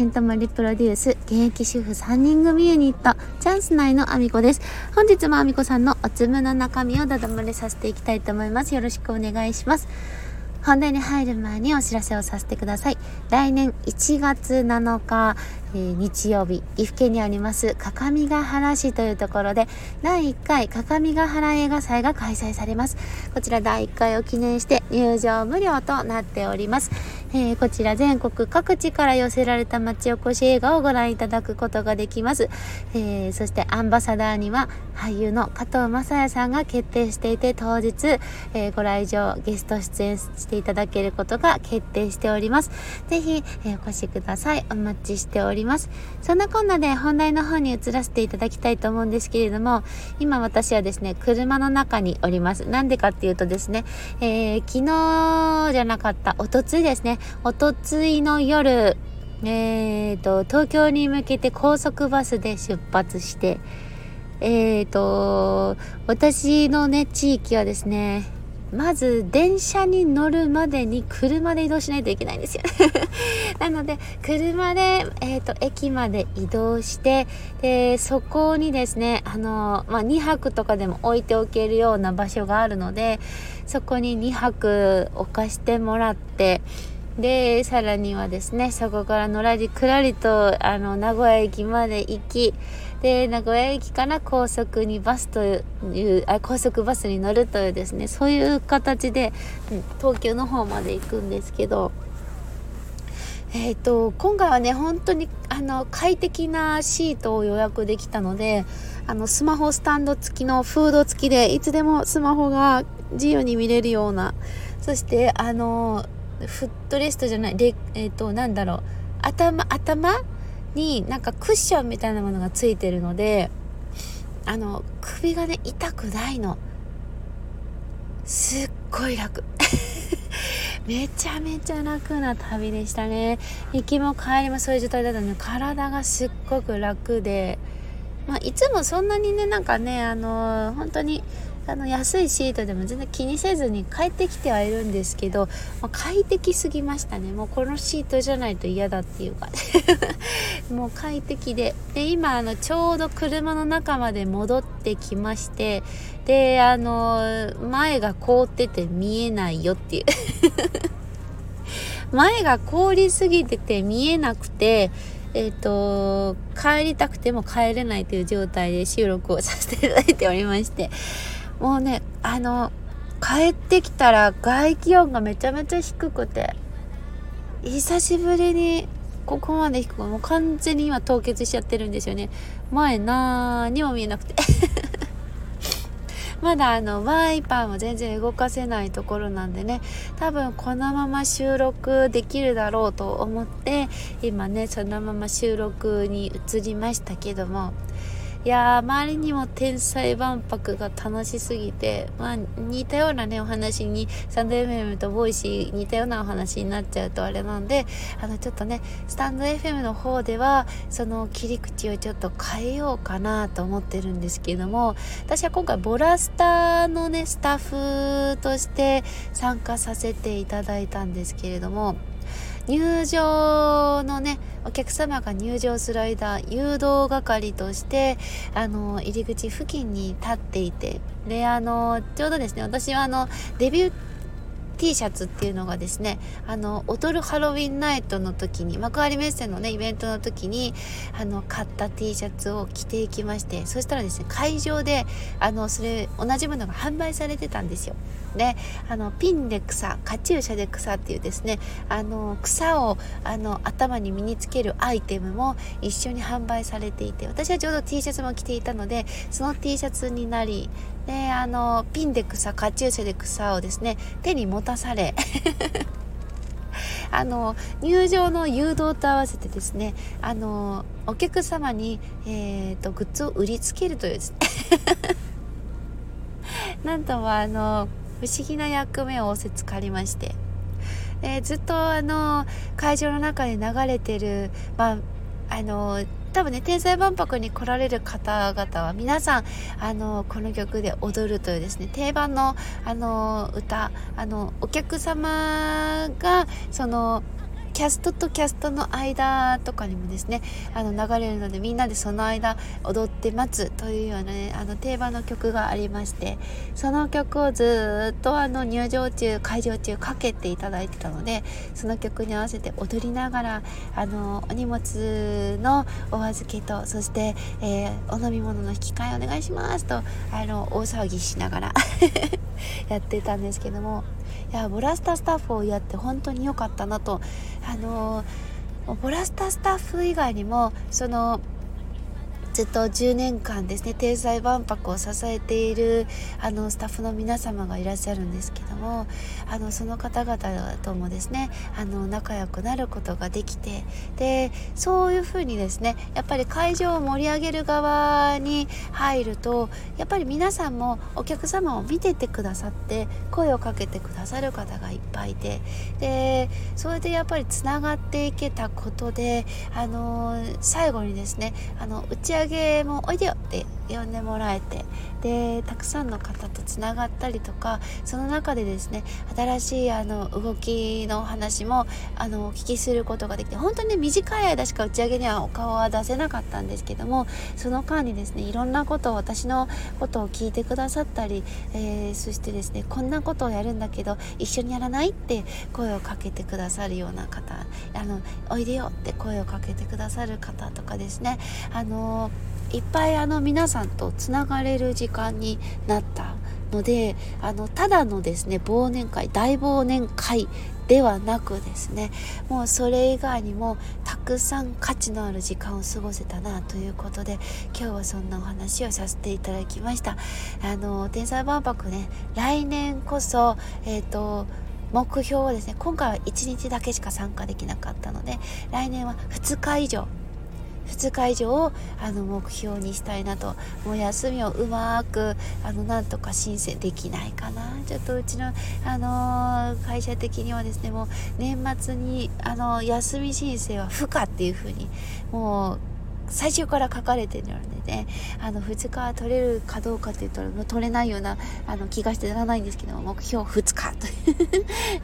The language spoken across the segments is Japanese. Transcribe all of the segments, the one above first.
ケントマリプロデュース現役主婦3人組ユニットチャンス内のアミコです。本日もアミコさんのおつむの中身をダダ漏れさせていきたいと思います。よろしくお願いします。本題に入る前にお知らせをさせてください。来年1月7日、えー日曜日岐阜県にあります各務原市というところで第1回各務原映画祭が開催されます。こちら第1回を記念して入場無料となっております。えーこちら全国各地から寄せられた町おこし映画をご覧いただくことができます、えーそしてアンバサダーには俳優の加藤雅也さんが決定していて当日、えーご来場ゲスト出演していただけることが決定しております。ぜひ、えお越しください。お待ちしております。そんなこんなで本題の方に移らせていただきたいと思うんですけれども今私はですね車の中におります。なんでかっていうとですね、え昨日じゃなかったおとついですねおとついの夜えー、と東京に向けて高速バスで出発してえー、と私のね地域はですねまず電車に乗るまでに車で移動しないといけないんですよ。なので車で、えー、と駅まで移動してでそこにですねあの、まあ、2泊とかでも置いておけるような場所があるのでそこに2泊置かしてもらってでさらにはですねそこからのらりくらりとあの名古屋駅まで行きで名古屋駅から高速にバスというあ高速バスに乗るというですねそういう形で東京の方まで行くんですけどえー、と今回はね本当にあの快適なシートを予約できたのであのスマホスタンド付きのフード付きでいつでもスマホが自由に見れるようなそしてあのフットレストじゃないでえっ、となんだろう頭頭になんかクッションみたいなものがついてるのであの首がね痛くないの。すっごい楽。めちゃめちゃ楽な旅でしたね。行きも帰りもそういう状態だったので体がすっごく楽で、まあ、いつもそんなにねなんかねあの本当にあの安いシートでも全然気にせずに帰ってきてはいるんですけど、まあ快適すぎましたね。もうこのシートじゃないと嫌だっていうか。もう快適で。で今あのちょうど車の中まで戻ってきましてであの前が凍ってて見えないよっていう。前が凍りすぎてて見えなくてえっ、と帰りたくても帰れないという状態で収録をさせていただいておりまして。もうねあの帰ってきたら外気温がめちゃめちゃ低くて久しぶりにここまで低くもう完全に今凍結しちゃってるんですよね。前なーにも見えなくて。まだあのワイパーも全然動かせないところなんでね多分このまま収録できるだろうと思って今ねそのまま収録に移りましたけどもいやあまりにも天才万博が楽しすぎて、まあ、似たようなねお話にサンド FM とボイシー似たようなお話になっちゃうとあれなんであのちょっとねスタンド FM の方ではその切り口をちょっと変えようかなと思ってるんですけども私は今回ボラスタのねスタッフとして参加させていただいたんですけれども入場のねお客様が入場する間誘導係としてあの入り口付近に立っていてであのちょうどですね私はあのデビュー T シャツっていうのがですねあの踊るハロウィンナイトの時に幕張メッセのねイベントの時にあの買った T シャツを着ていきましてそしたらですね会場であのそれ同じものが販売されてたんですよ。であのピンで草カチューシャで草っていうですねあの草をあの頭に身につけるアイテムも一緒に販売されていて私はちょうど T シャツも着ていたのでその T シャツになりであのピンで草カチューシャで草をですね手に持たされ あの入場の誘導と合わせてですねあのお客様に、えー、とグッズを売りつけるというですね。なんともあの不思議な役目を仰せつかりまして、えー、ずっとあの会場の中で流れてる、まあ、あの多分ね天才万博に来られる方々は皆さんあのこの曲で踊るというですね定番のあの歌あのお客様がそのキャストとキャストの間とかにもですねあの流れるのでみんなでその間踊って待つというようなねあの定番の曲がありましてその曲をずっとあの入場中会場中かけていただいてたのでその曲に合わせて踊りながらあのお荷物のお預けとそして、えー、お飲み物の引き換えお願いしますとあの大騒ぎしながら やってたんですけどもいやボラスタスタッフをやって本当に良かったなとあのボラスタスタッフ以外にもそのずっと10年間ですね天才万博を支えているあのスタッフの皆様がいらっしゃるんですけどもあのその方々ともですねあの仲良くなることができてでそういうふうにですねやっぱり会場を盛り上げる側に入るとやっぱり皆さんもお客様を見ててくださって声をかけてくださる方がいっぱいいてでそれでやっぱりつながっていけたことであの最後にですねあの打ち上げもおいでよって呼んでもらえて。でたくさんの方とつながったりとかその中でですね新しいあの動きのお話もあのお聞きすることができて本当に短い間しか打ち上げにはお顔は出せなかったんですけどもその間にですねいろんなことを私のことを聞いてくださったり、えー、そしてですねこんなことをやるんだけど一緒にやらないって声をかけてくださるような方あのおいでよって声をかけてくださる方とかですねあのいっぱいあの皆さんとつながれる時間になったのであのただのですね忘年会大忘年会ではなくですねもうそれ以外にもたくさん価値のある時間を過ごせたなということで今日はそんなお話をさせていただきました。あの天才万博ね来年こそえっ、ー、と目標はですね今回は1日だけしか参加できなかったので来年は2日以上2日以上をあの目標にしたいなともう休みをうまくあのなんとか申請できないかな。ちょっとうちの、あのー、会社的にはですねもう年末にあの休み申請は不可っていうふうにもう最初から書かれてるのでねあの2日取れるかどうかっていうと取れないようなあの気がしてならないんですけど目標2日と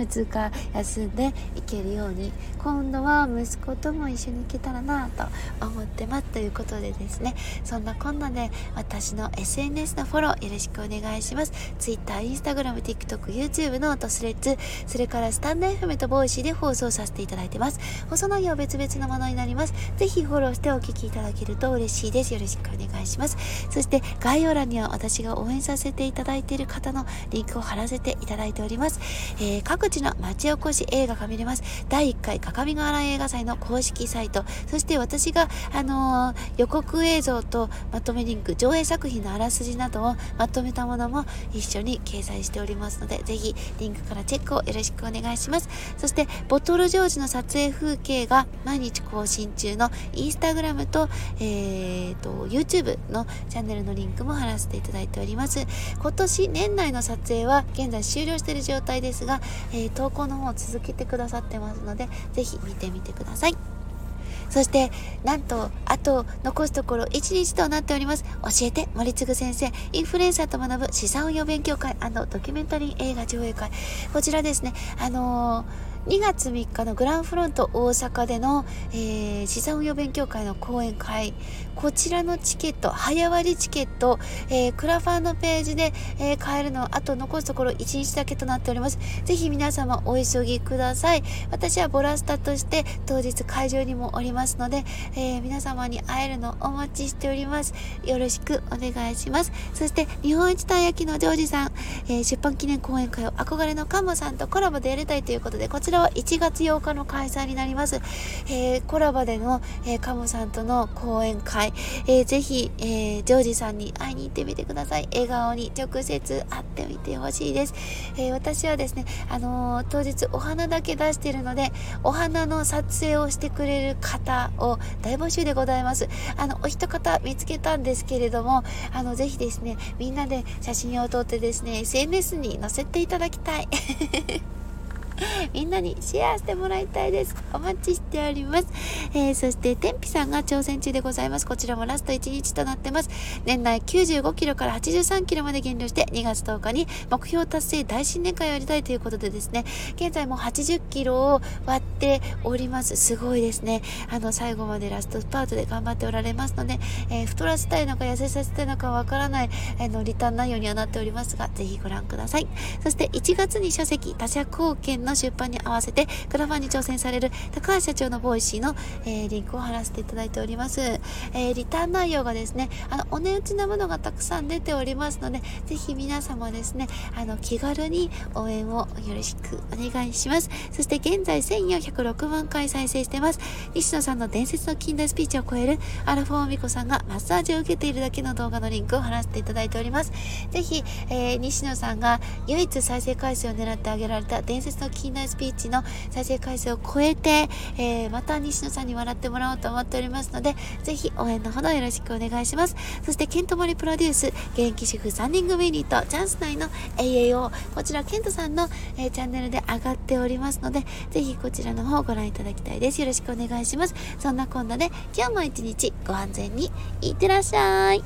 2 日休んでいけるように今度は息子とも一緒に行けたらなと思ってますということでですねそんなこんなで私の SNS のフォローよろしくお願いします。Twitter、Instagram、TikTok、YouTube のと、スレッズそれからスタンド FM とボイシーで放送させていただいてます。放送内容別々のものになります。ぜひフォローしてお聞きただけると嬉しいです。よろしくお願いします。そして概要欄には私が応援させていただいている方のリンクを貼らせていただいております、えー、各地の町おこし映画が見れます。第1回各務原映画祭の公式サイト。そして私があのー、予告映像とまとめリンク上映作品のあらすじなどをまとめたものも一緒に掲載しておりますのでぜひリンクからチェックをよろしくお願いします。そしてボトルジョージの撮影風景が毎日更新中のインスタグラムとえーと、YouTube のチャンネルのリンクも貼らせていただいております今年年内の撮影は現在終了している状態ですが、えー、投稿の方を続けてくださってますのでぜひ見てみてくださいそして、なんと、あと、残すところ1日となっております。教えて、森次先生、インフルエンサーと学ぶ資産運用勉強会ドキュメンタリー映画上映会。こちらですね、あのー2月3日のグランフロント大阪での、えー、資産運用勉強会の講演会。こちらのチケット早割チケット、えー、クラファンのページで、えー、買えるのあと残すところ1日だけとなっております。ぜひ皆様お急ぎください。私はボラスタとして当日会場にもおりますので、え皆様に会えるのをお待ちしております。よろしくお願いします。そして日本一たい焼きのジョージさん、え出版記念講演会を憧れのカモさんとコラボでやりたいということでこちらちらは1月8日の開催になります。えー、コラボでの、えー、カモさんとの講演会、えー、ぜひ、えー、ジョージさんに会いに行ってみてください。笑顔に直接会ってみてほしいです。えー、私はですね、あのー、当日お花だけ出しているので、お花の撮影をしてくれる方を大募集でございます。あの、お一方見つけたんですけれども、あの、ぜひですね、みんなで写真を撮ってですね、SNS に載せていただきたい。みんなにシェアしてもらいたいです。お待ちしております。えー、そして、天日さんが挑戦中でございます。こちらもラスト1日となってます。年内95キロから83キロまで減量して、2月10日に目標達成大新年会をやりたいということでですね、現在も80キロを割っております。すごいですね。あの、最後までラストスパートで頑張っておられますので、えー、太らせたいのか痩せさせたいのかわからない、あの、リターン内容にはなっておりますが、ぜひご覧ください。そして、1月に書籍、他者貢献の出版に合わせてクラファンに挑戦される高橋社長のボイシーの、えー、リンクを貼らせていただいております。えー、リターン内容がですね、あの、お値打ちなものがたくさん出ておりますので、ぜひ皆様ですね、あの、気軽に応援をよろしくお願いします。そして現在1406万回再生してます。西野さんの伝説の近代スピーチを超えるアラフォーミコさんがマッサージを受けているだけの動画のリンクを貼らせていただいております。ぜひ、えー、西野さんが唯一再生回数を狙ってあげられた伝説の近代スピーチの再生回数を超えて、えー、また西野さんに笑ってもらおうと思っておりますので、ぜひ応援のほどよろしくお願いします。そして、ケントモリプロデュース、現役主婦3人組ユニット、チャンス内の AAO、こちら、ケントさんの、えー、チャンネルで上がっておりますので、ぜひこちらの方をご覧いただきたいです。よろしくお願いします。そんなこんなで、今日も一日ご安全にいってらっしゃい。